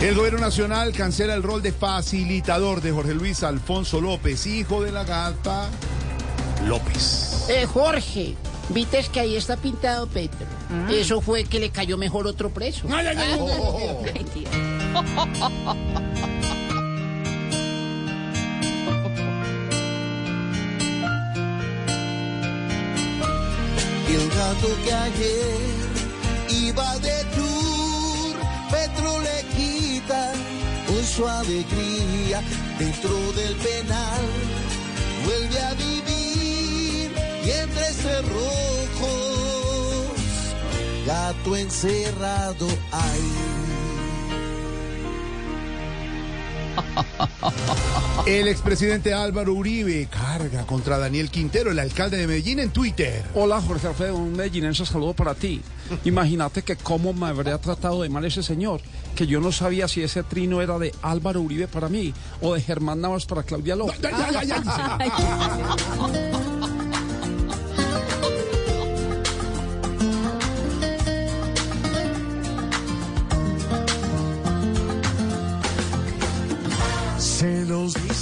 El gobierno nacional cancela el rol de facilitador de Jorge Luis Alfonso López, hijo de la gata López. Eh, Jorge, viste que ahí está pintado Petro. Eso fue que le cayó mejor otro preso. Ay, ay, ay, oh, oh. El gato que ayer iba de le hoy su alegría dentro del penal. Vuelve a vivir y entre cerrojos, gato encerrado ahí. El expresidente Álvaro Uribe carga contra Daniel Quintero, el alcalde de Medellín, en Twitter. Hola Jorge Alfredo, un medellinense saludo para ti. Imagínate que cómo me habría tratado de mal ese señor, que yo no sabía si ese trino era de Álvaro Uribe para mí o de Germán Navas para Claudia López.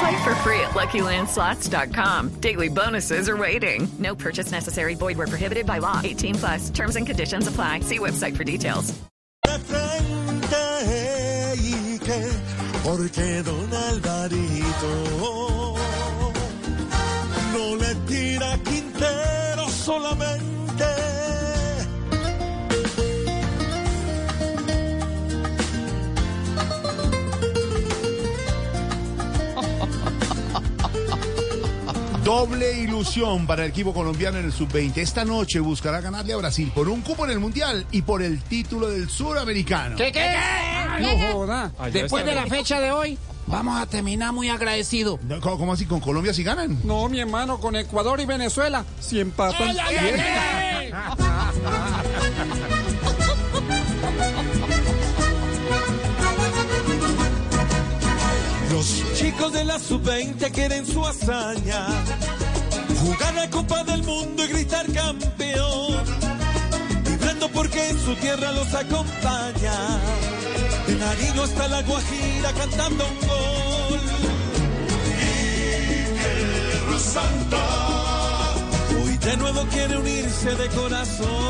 Play for free at LuckyLandSlots.com. Daily bonuses are waiting. No purchase necessary. Void where prohibited by law. 18 plus. Terms and conditions apply. See website for details. porque don Alvarito no le tira Quintero solamente Doble ilusión para el equipo colombiano en el sub-20. Esta noche buscará ganarle a Brasil por un cupo en el Mundial y por el título del Suramericano. ¿Qué, qué? No joda. Después de la fecha de hoy, vamos a terminar muy agradecidos. No, ¿Cómo, cómo así? ¿Con Colombia si ganan? No, mi hermano, con Ecuador y Venezuela, si empatan. los chicos de la sub-20 quieren su hazaña. Jugar la Copa del Mundo y gritar campeón. Vibrando porque en su tierra los acompaña. De Nariño hasta la Guajira cantando un gol. Tierra Santa hoy de nuevo quiere unirse de corazón